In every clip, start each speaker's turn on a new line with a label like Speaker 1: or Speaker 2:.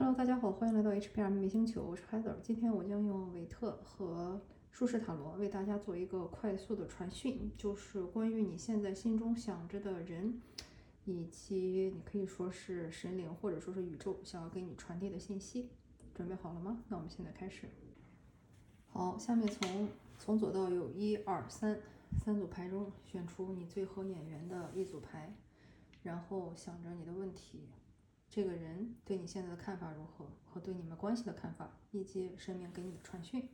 Speaker 1: Hello，大家好，欢迎来到 HPR 秘密星球，我是 Heather。今天我将用韦特和舒适塔罗为大家做一个快速的传讯，就是关于你现在心中想着的人，以及你可以说是神灵或者说是宇宙想要给你传递的信息。准备好了吗？那我们现在开始。好，下面从从左到右，一二三，三组牌中选出你最合眼缘的一组牌，然后想着你的问题。这个人对你现在的看法如何，和对你们关系的看法，以及神明给你的传讯，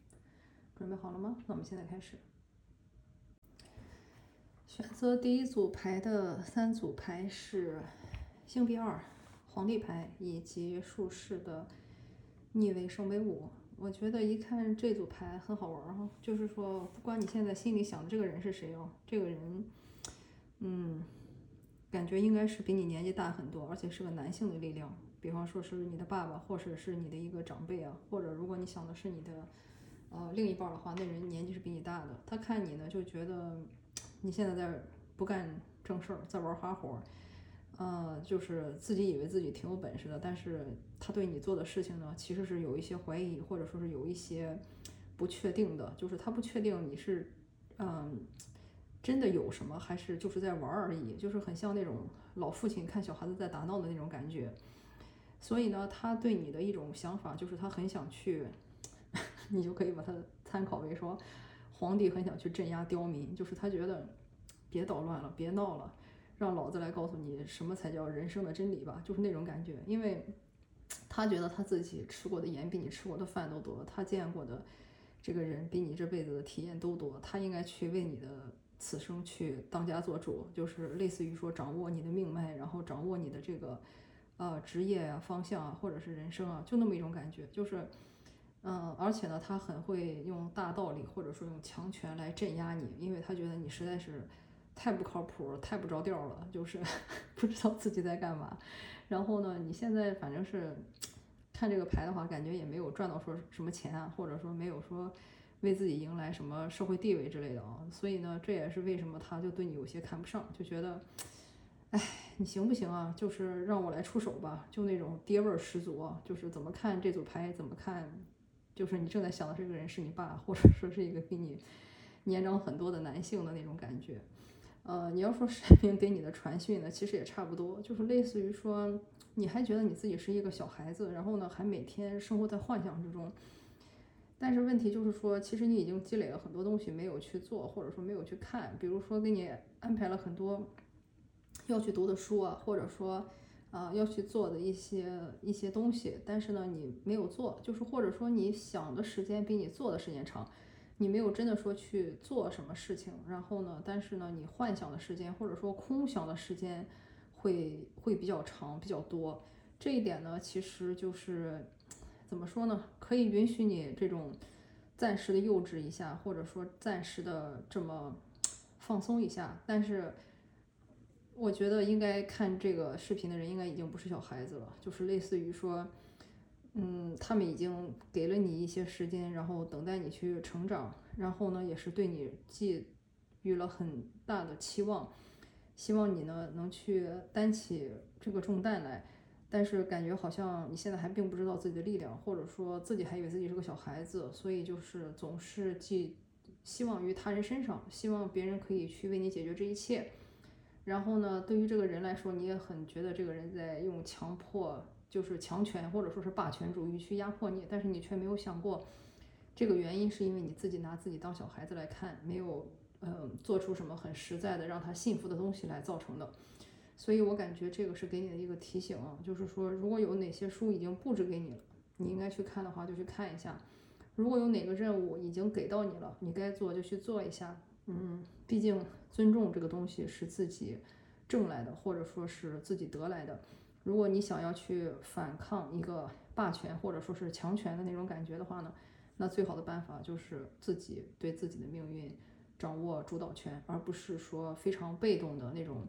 Speaker 1: 准备好了吗？那我们现在开始。选择第一组牌的三组牌是星币二、皇帝牌以及术士的逆位圣杯五。我觉得一看这组牌很好玩哈，就是说不管你现在心里想的这个人是谁哦，这个人，嗯。感觉应该是比你年纪大很多，而且是个男性的力量。比方说是你的爸爸，或者是你的一个长辈啊，或者如果你想的是你的呃另一半的话，那人年纪是比你大的。他看你呢，就觉得你现在在不干正事儿，在玩花活儿，呃，就是自己以为自己挺有本事的，但是他对你做的事情呢，其实是有一些怀疑，或者说是有一些不确定的，就是他不确定你是嗯。真的有什么，还是就是在玩而已，就是很像那种老父亲看小孩子在打闹的那种感觉。所以呢，他对你的一种想法就是他很想去，你就可以把它参考为说，皇帝很想去镇压刁民，就是他觉得别捣乱了，别闹了，让老子来告诉你什么才叫人生的真理吧，就是那种感觉。因为他觉得他自己吃过的盐比你吃过的饭都多，他见过的这个人比你这辈子的体验都多，他应该去为你的。此生去当家做主，就是类似于说掌握你的命脉，然后掌握你的这个呃职业啊方向啊，或者是人生啊，就那么一种感觉。就是嗯，而且呢，他很会用大道理或者说用强权来镇压你，因为他觉得你实在是太不靠谱，太不着调了，就是 不知道自己在干嘛。然后呢，你现在反正是 看这个牌的话，感觉也没有赚到说什么钱啊，或者说没有说。为自己迎来什么社会地位之类的啊，所以呢，这也是为什么他就对你有些看不上，就觉得，哎，你行不行啊？就是让我来出手吧，就那种爹味儿十足啊，就是怎么看这组牌，怎么看，就是你正在想的这个人是你爸，或者说是一个比你年长很多的男性的那种感觉。呃，你要说神明给你的传讯呢，其实也差不多，就是类似于说，你还觉得你自己是一个小孩子，然后呢，还每天生活在幻想之中。但是问题就是说，其实你已经积累了很多东西没有去做，或者说没有去看。比如说给你安排了很多要去读的书啊，或者说啊要去做的一些一些东西，但是呢你没有做，就是或者说你想的时间比你做的时间长，你没有真的说去做什么事情。然后呢，但是呢你幻想的时间或者说空想的时间会会比较长比较多。这一点呢，其实就是。怎么说呢？可以允许你这种暂时的幼稚一下，或者说暂时的这么放松一下。但是，我觉得应该看这个视频的人应该已经不是小孩子了，就是类似于说，嗯，他们已经给了你一些时间，然后等待你去成长，然后呢，也是对你寄予了很大的期望，希望你呢能去担起这个重担来。但是感觉好像你现在还并不知道自己的力量，或者说自己还以为自己是个小孩子，所以就是总是寄希望于他人身上，希望别人可以去为你解决这一切。然后呢，对于这个人来说，你也很觉得这个人在用强迫，就是强权或者说是霸权主义去压迫你，但是你却没有想过，这个原因是因为你自己拿自己当小孩子来看，没有嗯做出什么很实在的让他信服的东西来造成的。所以我感觉这个是给你的一个提醒啊，就是说，如果有哪些书已经布置给你了，你应该去看的话，就去看一下；如果有哪个任务已经给到你了，你该做就去做一下。嗯，毕竟尊重这个东西是自己挣来的，或者说是自己得来的。如果你想要去反抗一个霸权或者说是强权的那种感觉的话呢，那最好的办法就是自己对自己的命运掌握主导权，而不是说非常被动的那种。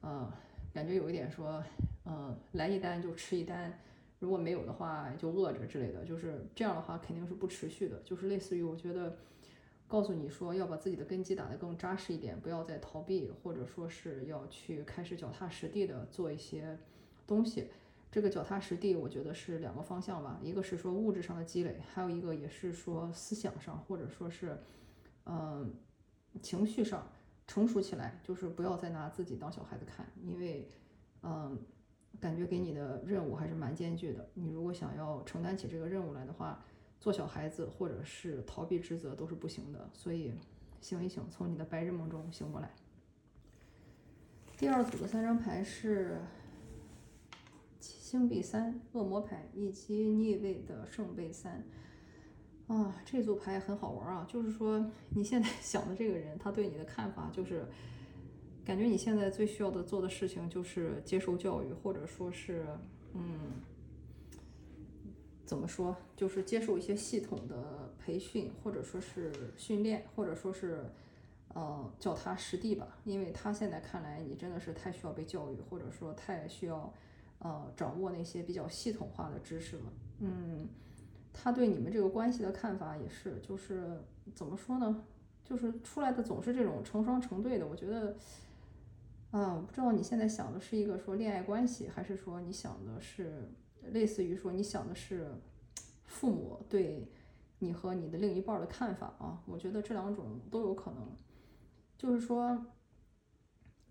Speaker 1: 呃，感觉有一点说，呃，来一单就吃一单，如果没有的话就饿着之类的，就是这样的话肯定是不持续的。就是类似于我觉得，告诉你说要把自己的根基打得更扎实一点，不要再逃避，或者说是要去开始脚踏实地的做一些东西。这个脚踏实地，我觉得是两个方向吧，一个是说物质上的积累，还有一个也是说思想上，或者说是，嗯，情绪上成熟起来，就是不要再拿自己当小孩子看，因为，嗯，感觉给你的任务还是蛮艰巨的。你如果想要承担起这个任务来的话，做小孩子或者是逃避职责都是不行的。所以，醒一醒，从你的白日梦中醒过来。第二组的三张牌是。星币三、恶魔牌以及逆位的圣杯三啊，这组牌很好玩啊。就是说，你现在 想的这个人，他对你的看法就是，感觉你现在最需要的做的事情就是接受教育，或者说是，嗯，怎么说，就是接受一些系统的培训，或者说是训练，或者说是，呃，脚踏实地吧。因为他现在看来，你真的是太需要被教育，或者说太需要。呃，掌握那些比较系统化的知识了。嗯，他对你们这个关系的看法也是，就是怎么说呢？就是出来的总是这种成双成对的。我觉得，啊，我不知道你现在想的是一个说恋爱关系，还是说你想的是类似于说你想的是父母对你和你的另一半的看法啊？我觉得这两种都有可能。就是说。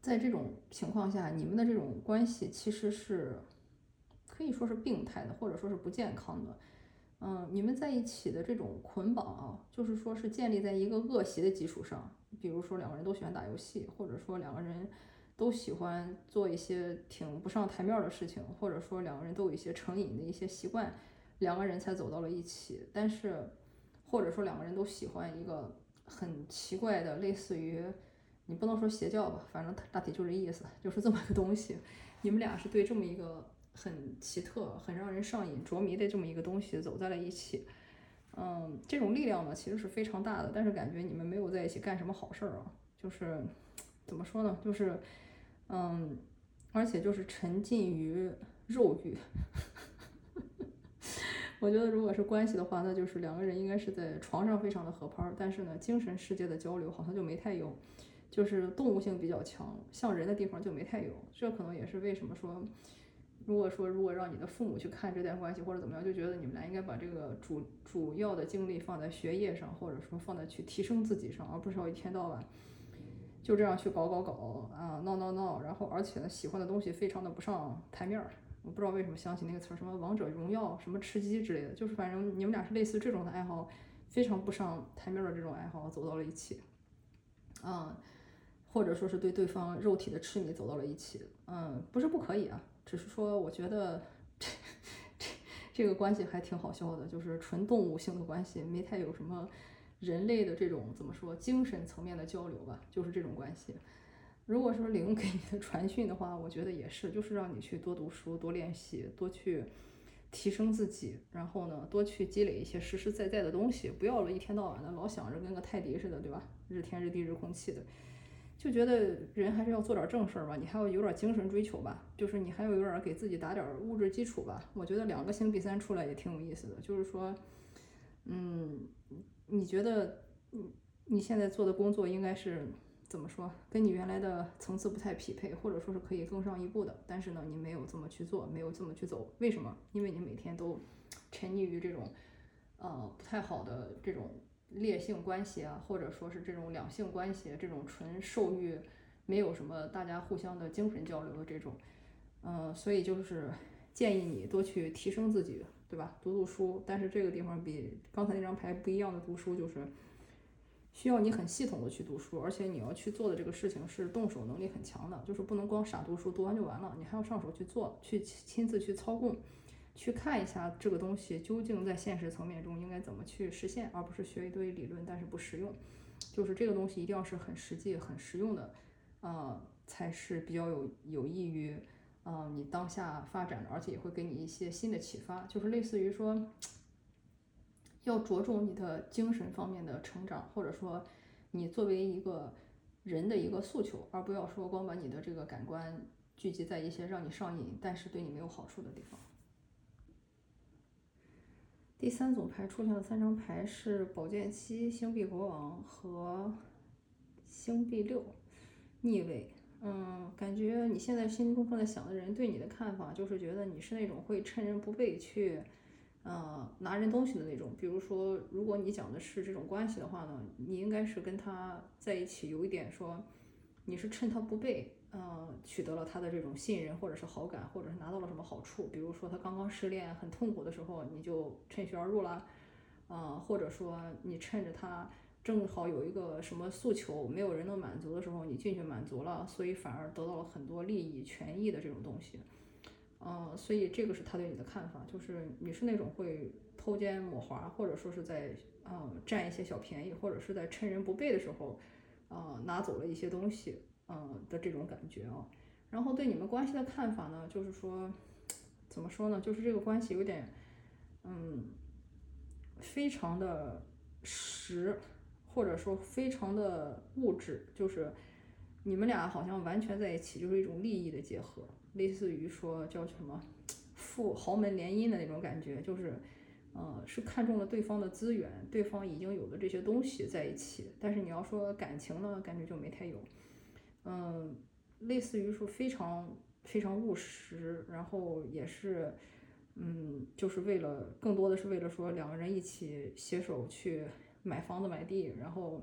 Speaker 1: 在这种情况下，你们的这种关系其实是可以说是病态的，或者说是不健康的。嗯，你们在一起的这种捆绑啊，就是说是建立在一个恶习的基础上，比如说两个人都喜欢打游戏，或者说两个人都喜欢做一些挺不上台面的事情，或者说两个人都有一些成瘾的一些习惯，两个人才走到了一起。但是，或者说两个人都喜欢一个很奇怪的，类似于。你不能说邪教吧，反正大体就这意思，就是这么个东西。你们俩是对这么一个很奇特、很让人上瘾、着迷的这么一个东西走在了一起。嗯，这种力量呢，其实是非常大的，但是感觉你们没有在一起干什么好事儿啊。就是怎么说呢？就是嗯，而且就是沉浸于肉欲。我觉得如果是关系的话，那就是两个人应该是在床上非常的合拍，但是呢，精神世界的交流好像就没太有。就是动物性比较强，像人的地方就没太有，这可能也是为什么说，如果说如果让你的父母去看这段关系或者怎么样，就觉得你们俩应该把这个主主要的精力放在学业上，或者说放在去提升自己上，而不是要一天到晚就这样去搞搞搞啊闹闹闹，然后而且呢喜欢的东西非常的不上台面儿，我不知道为什么想起那个词儿，什么王者荣耀，什么吃鸡之类的，就是反正你们俩是类似这种的爱好，非常不上台面的这种爱好走到了一起，嗯。或者说是对对方肉体的痴迷走到了一起，嗯，不是不可以啊，只是说我觉得这这这个关系还挺好笑的，就是纯动物性的关系，没太有什么人类的这种怎么说精神层面的交流吧，就是这种关系。如果说灵给你的传讯的话，我觉得也是，就是让你去多读书、多练习、多去提升自己，然后呢，多去积累一些实实在在的东西，不要了一天到晚的老想着跟个泰迪似的，对吧？日天日地日空气的。就觉得人还是要做点正事儿吧，你还要有点精神追求吧，就是你还要有点给自己打点物质基础吧。我觉得两个星币三出来也挺有意思的，就是说，嗯，你觉得你你现在做的工作应该是怎么说？跟你原来的层次不太匹配，或者说是可以更上一步的，但是呢，你没有这么去做，没有这么去走，为什么？因为你每天都沉溺于这种呃不太好的这种。烈性关系啊，或者说是这种两性关系，这种纯受欲，没有什么大家互相的精神交流的这种，嗯，所以就是建议你多去提升自己，对吧？读读书。但是这个地方比刚才那张牌不一样的读书，就是需要你很系统的去读书，而且你要去做的这个事情是动手能力很强的，就是不能光傻读书，读完就完了，你还要上手去做，去亲自去操控。去看一下这个东西究竟在现实层面中应该怎么去实现，而不是学一堆理论但是不实用。就是这个东西一定要是很实际、很实用的，呃，才是比较有有益于呃你当下发展的，而且也会给你一些新的启发。就是类似于说，要着重你的精神方面的成长，或者说你作为一个人的一个诉求，而不要说光把你的这个感官聚集在一些让你上瘾但是对你没有好处的地方。第三组牌出现的三张牌是宝剑七、星币国王和星币六逆位。嗯，感觉你现在心中正在想的人对你的看法，就是觉得你是那种会趁人不备去，呃，拿人东西的那种。比如说，如果你讲的是这种关系的话呢，你应该是跟他在一起有一点说，你是趁他不备，呃，取得了他的这种信任或者是好感，或者是拿到了什么好处。比如说他刚刚失恋很痛苦的时候，你就趁虚而入了。啊，或者说你趁着他正好有一个什么诉求，没有人能满足的时候，你进去满足了，所以反而得到了很多利益、权益的这种东西。嗯，所以这个是他对你的看法，就是你是那种会偷奸抹滑，或者说是在嗯占一些小便宜，或者是在趁人不备的时候，啊拿走了一些东西，嗯的这种感觉啊。然后对你们关系的看法呢，就是说怎么说呢？就是这个关系有点，嗯。非常的实，或者说非常的物质，就是你们俩好像完全在一起，就是一种利益的结合，类似于说叫什么 富豪门联姻的那种感觉，就是，呃，是看中了对方的资源，对方已经有的这些东西在一起，但是你要说感情呢，感觉就没太有，嗯，类似于说非常非常务实，然后也是。嗯，就是为了更多的是为了说两个人一起携手去买房子买地，然后，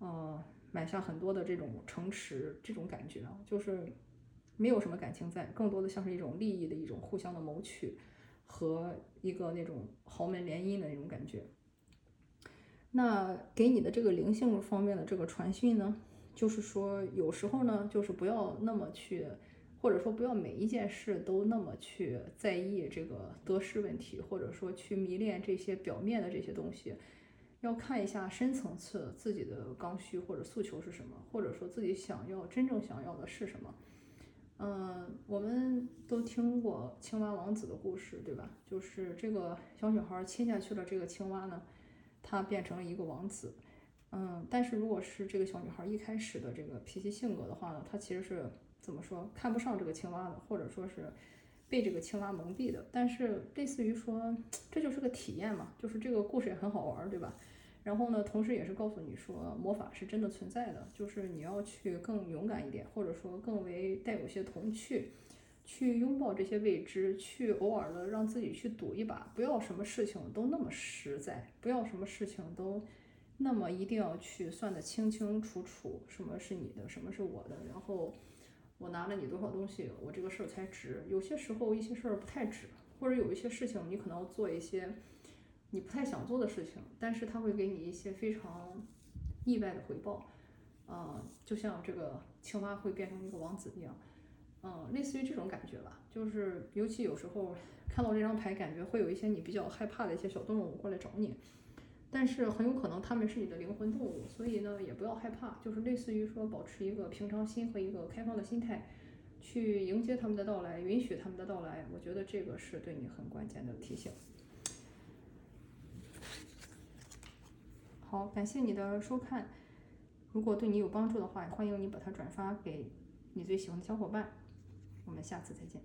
Speaker 1: 呃，买下很多的这种城池，这种感觉啊，就是没有什么感情在，更多的像是一种利益的一种互相的谋取和一个那种豪门联姻的那种感觉。那给你的这个灵性方面的这个传讯呢，就是说有时候呢，就是不要那么去。或者说不要每一件事都那么去在意这个得失问题，或者说去迷恋这些表面的这些东西，要看一下深层次自己的刚需或者诉求是什么，或者说自己想要真正想要的是什么。嗯，我们都听过青蛙王子的故事，对吧？就是这个小女孩亲下去了这个青蛙呢，她变成了一个王子。嗯，但是如果是这个小女孩一开始的这个脾气性格的话呢，她其实是。怎么说看不上这个青蛙的，或者说是被这个青蛙蒙蔽的，但是类似于说这就是个体验嘛，就是这个故事也很好玩，对吧？然后呢，同时也是告诉你说魔法是真的存在的，就是你要去更勇敢一点，或者说更为带有些童趣，去拥抱这些未知，去偶尔的让自己去赌一把，不要什么事情都那么实在，不要什么事情都那么一定要去算得清清楚楚，什么是你的，什么是我的，然后。我拿了你多少东西，我这个事儿才值。有些时候一些事儿不太值，或者有一些事情你可能要做一些你不太想做的事情，但是他会给你一些非常意外的回报。呃，就像这个青蛙会变成一个王子一样，嗯，类似于这种感觉吧。就是尤其有时候看到这张牌，感觉会有一些你比较害怕的一些小动物过来找你。但是很有可能他们是你的灵魂动物，所以呢也不要害怕，就是类似于说保持一个平常心和一个开放的心态，去迎接他们的到来，允许他们的到来。我觉得这个是对你很关键的提醒。好，感谢你的收看，如果对你有帮助的话，欢迎你把它转发给你最喜欢的小伙伴。我们下次再见。